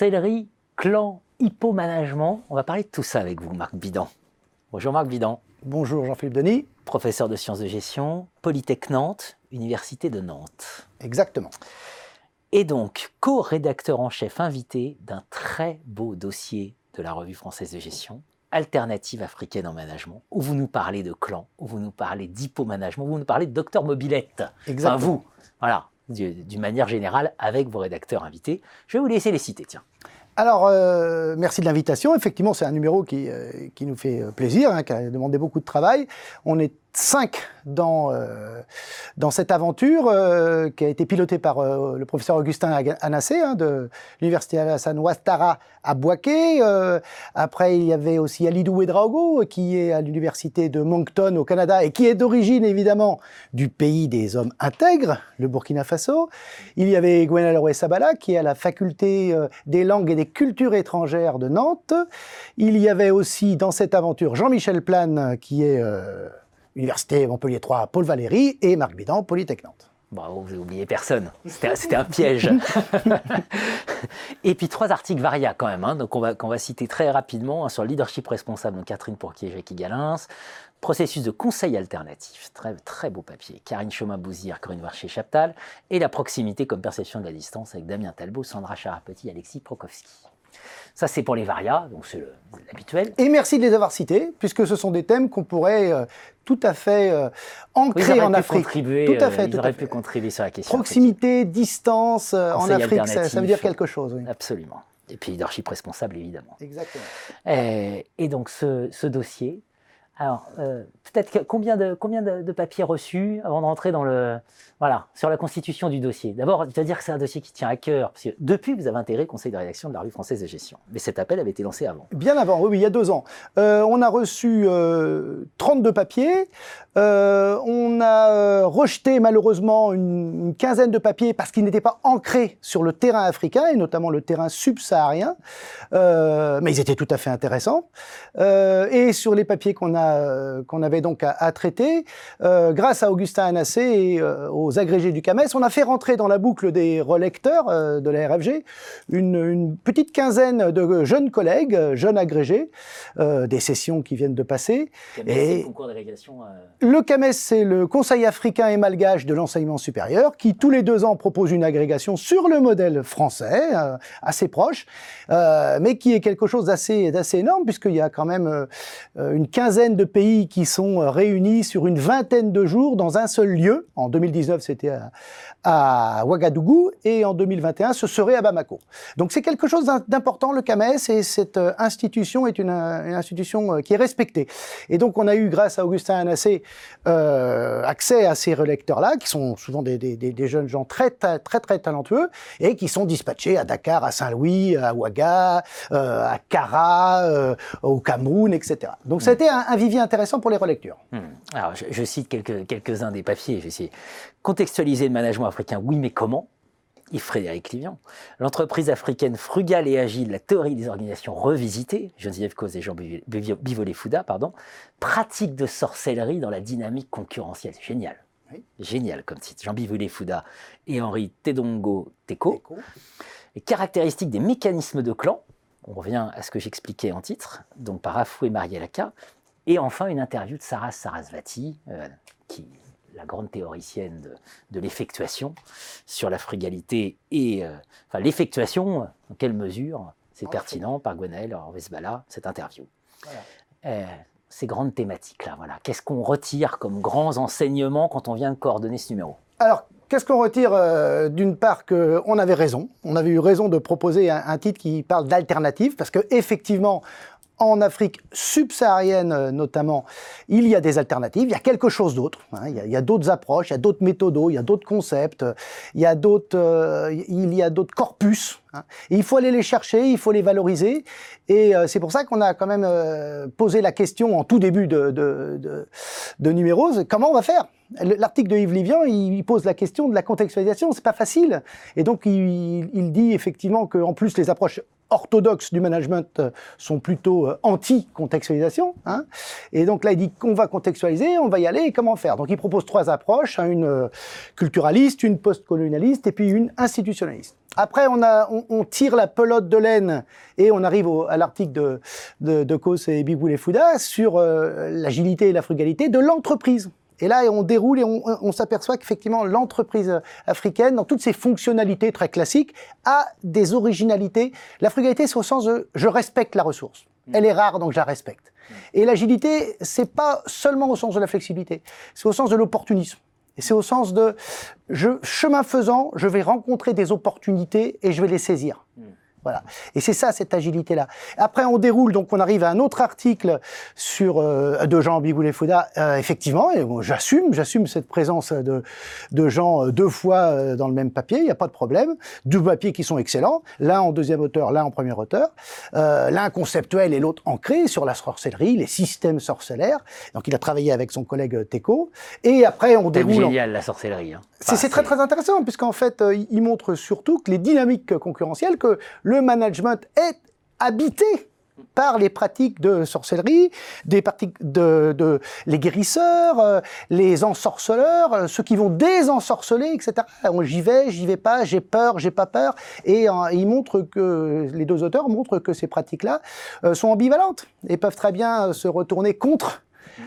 sorcellerie, clan, hippomanagement. On va parler de tout ça avec vous, Marc Bidan. Bonjour Marc Bidan. Bonjour Jean-Philippe Denis. Professeur de sciences de gestion, Polytech Nantes, Université de Nantes. Exactement. Et donc, co-rédacteur en chef invité d'un très beau dossier de la revue française de gestion, Alternative africaine en management, où vous nous parlez de clan, où vous nous parlez d'hippomanagement, où vous nous parlez de docteur Mobilette. Exactement. Enfin, vous, voilà, d'une manière générale, avec vos rédacteurs invités. Je vais vous laisser les citer, tiens. Alors, euh, merci de l'invitation. Effectivement, c'est un numéro qui, euh, qui nous fait euh, plaisir, hein, qui a demandé beaucoup de travail. On est cinq dans, euh, dans cette aventure euh, qui a été pilotée par euh, le professeur Augustin Anassé hein, de l'Université Alassane Ouattara à Boaké. après, il y avait aussi Alidou Ouedraogo qui est à l'Université de Moncton au Canada et qui est d'origine évidemment du pays des hommes intègres, le Burkina Faso. Il y avait Gwenaloé Sabala qui est à la faculté des langues et des cultures étrangères de Nantes. Il y avait aussi dans cette aventure Jean-Michel Plane qui est Université Montpellier 3, Paul Valéry et Marc Bidan, Polytech Nantes. Bon, vous n'oubliez personne. C'était un piège. et puis trois articles Varia quand même, hein, donc on va, qu'on va citer très rapidement hein, sur le leadership responsable de Catherine Pourquier Jackie Galins, processus de conseil alternatif, très, très beau papier, Karine Chemin-Bouzir, Corinne Warcher-Chaptal, et la proximité comme perception de la distance avec Damien Talbot, Sandra Charapeti, Alexis Prokowski. Ça, c'est pour les varias, donc c'est l'habituel. Et merci de les avoir cités, puisque ce sont des thèmes qu'on pourrait euh, tout à fait euh, ancrer en Afrique. Contribuer, tout à fait, euh, ils tout auraient à fait. pu contribuer sur la question. Proximité, distance euh, en Afrique, ça, ça veut dire quelque chose. Oui. Absolument. Et puis leadership responsable, évidemment. Exactement. Et, et donc ce, ce dossier, alors euh, peut-être combien de combien de, papiers reçus avant de rentrer dans le voilà sur la constitution du dossier? D'abord, je dois dire que c'est un dossier qui tient à cœur parce que depuis vous avez intégré le conseil de rédaction de la revue française de gestion, mais cet appel avait été lancé avant. Bien avant, oui, oui, il y a deux ans. Euh, on a reçu euh, 32 papiers. Euh, on a euh, rejeté malheureusement une, une quinzaine de papiers parce qu'ils n'étaient pas ancrés sur le terrain africain et notamment le terrain subsaharien. Euh, mais ils étaient tout à fait intéressants. Euh, et sur les papiers qu'on a euh, qu'on avait donc à, à traiter, euh, grâce à Augustin Anassé et aux agrégés du CAMES, on a fait rentrer dans la boucle des relecteurs euh, de la RFG une, une petite quinzaine de jeunes collègues, jeunes agrégés, euh, des sessions qui viennent de passer. Et Et- le concours d'agrégation. euh, Le CAMES, c'est le Conseil africain et malgache de l'enseignement supérieur, qui tous les deux ans propose une agrégation sur le modèle français, euh, assez proche, euh, mais qui est quelque chose d'assez d'assez énorme, puisqu'il y a quand même euh, une quinzaine de pays qui sont réunis sur une vingtaine de jours dans un seul lieu. En 2019, c'était à, à Ouagadougou, et en 2021, ce serait à Bamako. Donc c'est quelque chose d'im- d'important, le CAMES, et cette institution est une, une institution qui est respectée. Et donc on a eu, grâce à Augustin Anassé, euh, accès à ces relecteurs-là, qui sont souvent des, des- jeunes gens très, très, très, talentueux, et qui sont dispatchés à Dakar, à Saint-Louis, à Ouaga, euh, à Kara, euh, au Cameroun, etc. Donc ça a été un, un vivier intéressant pour les relectures. Hmm. Alors, je, cite quelques, quelques-uns des papiers. Je vais essayer. Contextualiser le management africain, oui, mais comment? Yves Frédéric Livian. L'entreprise africaine frugale et agile, la théorie des organisations revisitées, Geneviève Cause et Jean Biv- Biv- Bivolé-Fouda, pardon. Pratique de sorcellerie dans la dynamique concurrentielle. Génial. Génial comme titre. Jean Bivolé-Fouda et Henri Tedongo Teko. Les caractéristiques des mécanismes de clan. On revient à ce que j'expliquais en titre, donc par Afoué Marielaka. Et enfin, une interview de Sarah Sarasvati, euh, qui la grande théoricienne de, de l'effectuation sur la frugalité et euh, enfin, l'effectuation, dans quelle mesure c'est En pertinent par Gwenaël Orvesbala, cette interview. Voilà. Euh, ces grandes thématiques-là, voilà. Qu'est-ce qu'on retire comme grands enseignements quand on vient de coordonner ce numéro? Alors, qu'est-ce qu'on retire euh, D'une part, qu'on avait raison. On avait eu raison de proposer un, un titre qui parle d'alternative, parce que effectivement, en Afrique subsaharienne euh, notamment, il y a des alternatives, il y a quelque chose d'autre. hein. il y a, d'autres approches, il y a d'autres méthodos, il y a d'autres concepts, euh, il y a d'autres, euh, corpus. hein. Et il faut aller les chercher, il faut les valoriser. Et euh, c'est pour ça qu'on a quand même posé la question en tout début de, de, de, comment on va faire? L'article de Yves Livian, il pose la question de la contextualisation, c'est pas facile. Et donc, il, dit effectivement qu'en plus, les approches orthodoxes du management euh, sont plutôt euh, anti-contextualisation. Hein. Et donc là, il dit qu'on va contextualiser, on va y aller, et comment faire? Donc il propose trois approches, hein, une euh, culturaliste, une post-colonialiste et puis une institutionnaliste. Après, on, tire la pelote de laine et on arrive à l'article de, de, et Biboul et Fouda sur l'agilité et la frugalité de l'entreprise. Et là, on déroule et on, s'aperçoit qu'effectivement, l'entreprise africaine, dans toutes ses fonctionnalités très classiques, a des originalités. La frugalité, c'est au sens de je respecte la ressource. Mm. Elle est rare, donc je la respecte. Mm. Et l'agilité, c'est pas seulement au sens de la flexibilité, c'est au sens de l'opportunisme. Et c'est au sens de je, chemin faisant, je vais rencontrer des opportunités et je vais les saisir. Mm. Voilà. Et c'est ça, cette agilité-là. Après, on déroule, donc on arrive à un autre article sur euh, de Jean Bigoulet Fouda. Euh, effectivement, et j'assume, j'assume cette présence de, de gens euh, deux fois euh, dans le même papier, il n'y a pas de problème. Deux papiers qui sont excellents, l'un en deuxième auteur, l'un en premier auteur. l'un conceptuel et l'autre ancré sur la sorcellerie, les systèmes sorcellaires. Donc il a travaillé avec son collègue Teco. Et après, on déroule... C'est génial, la sorcellerie. Hein. c'est très très intéressant, puisqu'en fait, il montre surtout que les dynamiques concurrentielles, que le management est habité par les pratiques de sorcellerie, des pratiques de, les guérisseurs, euh, les ensorceleurs, euh, ceux qui vont désensorceler, etc. J'y vais, j'y vais pas, j'ai peur, j'ai pas peur. Et euh, ils montrent que les deux auteurs montrent que ces pratiques-là sont ambivalentes et peuvent très bien se retourner contre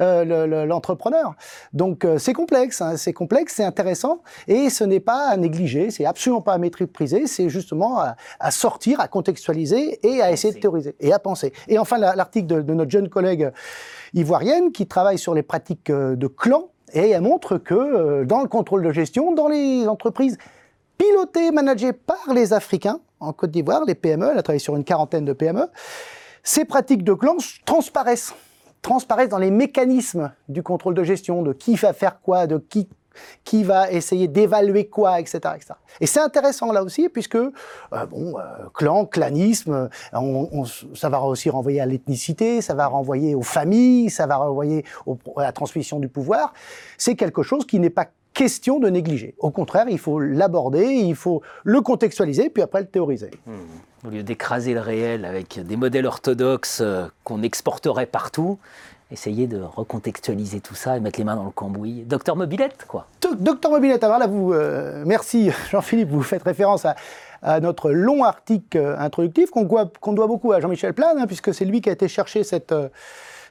euh, l'entrepreneur. Donc euh, c'est complexe, hein, c'est complexe, c'est intéressant et ce n'est pas à négliger, c'est absolument pas à mépriser, c'est justement à, sortir, à contextualiser et à essayer de théoriser et à penser. Et enfin l'article de, de, notre jeune collègue ivoirienne qui travaille sur les pratiques euh, de clan et elle montre que dans le contrôle de gestion, dans les entreprises pilotées, managées par les Africains en Côte d'Ivoire, les PME, elle a travaillé sur une quarantaine de PME, ces pratiques de clan transparaissent transparaissent dans les mécanismes du contrôle de gestion, de qui va faire quoi, de qui qui va essayer d'évaluer quoi, etc. etc. Et c'est intéressant là aussi, puisque, euh, bon, euh, clan, clanisme, on, ça va aussi renvoyer à l'ethnicité, ça va renvoyer aux familles, ça va renvoyer à la transmission du pouvoir. C'est quelque chose qui n'est pas question de négliger. Au contraire, il faut l'aborder, il faut le contextualiser, puis après le théoriser. Mmh. Au lieu d'écraser le réel avec des modèles orthodoxes euh, qu'on exporterait partout, essayer de recontextualiser tout ça et mettre les mains dans le cambouis. Docteur Mobilette, quoi. Docteur Mobilette, alors là, vous, euh, merci Jean-Philippe, vous faites référence à, notre long article euh, introductif qu'on doit, beaucoup à Jean-Michel Plane, hein, puisque c'est lui qui a été chercher cette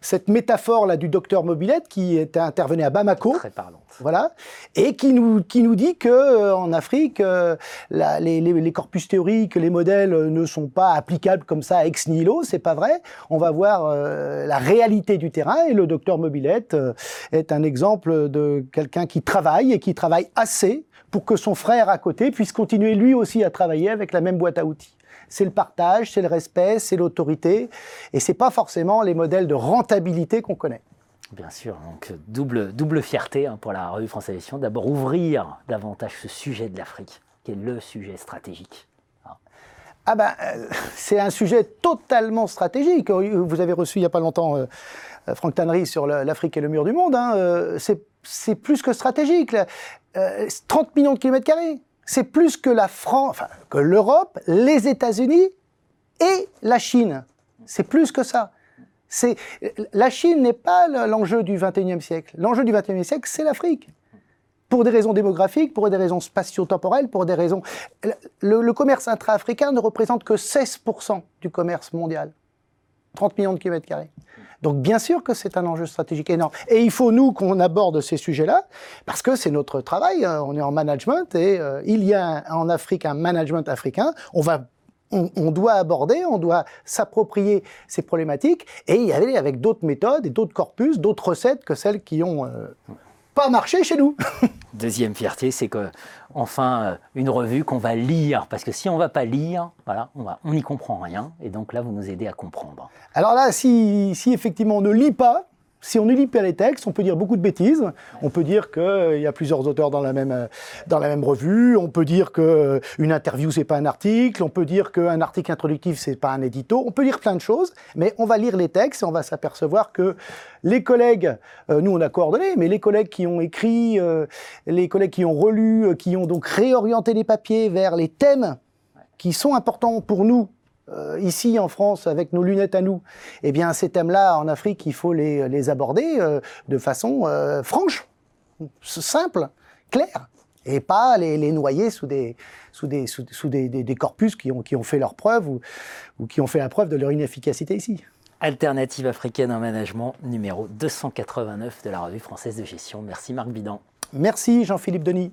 cette métaphore là du docteur Mobilette qui était intervenu à Bamako. Très parlante. Voilà. Et qui nous, qui nous dit que euh, en Afrique, euh, les, les, corpus théoriques, les modèles ne sont pas applicables comme ça ex nihilo. C'est pas vrai. On va voir euh, la réalité du terrain et le docteur Mobilette est un exemple de quelqu'un qui travaille et qui travaille assez pour que son frère à côté puisse continuer lui aussi à travailler avec la même boîte à outils c'est le partage, c'est le respect, c'est l'autorité, et c'est pas forcément les modèles de rentabilité qu'on connaît. Bien sûr, donc double, double fierté hein, pour la revue France Édition. D'abord ouvrir davantage ce sujet de l'Afrique, qui est le sujet stratégique. Ah ben, euh, c'est un sujet totalement stratégique. Vous avez reçu il n'y a pas longtemps euh, Franck Tannery sur l'Afrique et le mur du monde. Hein. Euh, c'est plus que stratégique. 30 millions de kilomètres carrés c'est plus que l'Europe, les États-Unis et la Chine. C'est plus que ça. La Chine n'est pas l'enjeu du 21e siècle. L'enjeu du 21e siècle, c'est l'Afrique. Pour des raisons démographiques, pour des raisons spatio-temporelles, pour des raisons. Le, le commerce intra-africain ne représente que 16% du commerce mondial. 30 millions de kilomètres carrés. Donc bien sûr que c'est un enjeu stratégique énorme. Et il faut, nous, qu'on aborde ces sujets-là, parce que c'est notre travail, hein. on est en management, et euh, il y a en Afrique un management africain, on va doit aborder, on doit s'approprier ces problématiques et y aller avec d'autres méthodes et d'autres corpus, d'autres recettes que celles qui ont euh, pas marché chez nous. Deuxième fierté, c'est que enfin euh, une revue qu'on va lire, parce que si on va pas lire, voilà, on n'y comprend rien, et donc là vous nous aidez à comprendre. Alors là, si, si effectivement on ne lit pas, si on ne lit pas les textes, on peut dire beaucoup de bêtises. On peut dire qu'il y a plusieurs auteurs dans la même, dans la même revue. On peut dire qu'une interview, c'est pas un article. On peut dire qu'un article introductif, c'est pas un édito. On peut dire plein de choses, mais on va lire les textes et on va s'apercevoir que les collègues, euh, nous on a coordonné, mais les collègues qui ont écrit, euh, les collègues qui ont relu, euh, qui ont donc réorienté les papiers vers les thèmes qui sont importants pour nous euh, ici en France, avec nos lunettes à nous, eh bien, ces thèmes-là, en Afrique, il faut les, les aborder euh, de façon euh, franche, simple, claire, et pas les, les noyer sous des, sous des, sous, sous des, des, des, corpus qui ont, qui ont fait leur preuve ou, ou qui ont fait la preuve de leur inefficacité ici. Alternative africaine en management, numéro 289 de la revue française de gestion. Merci Marc Bidan. Merci Jean-Philippe Denis.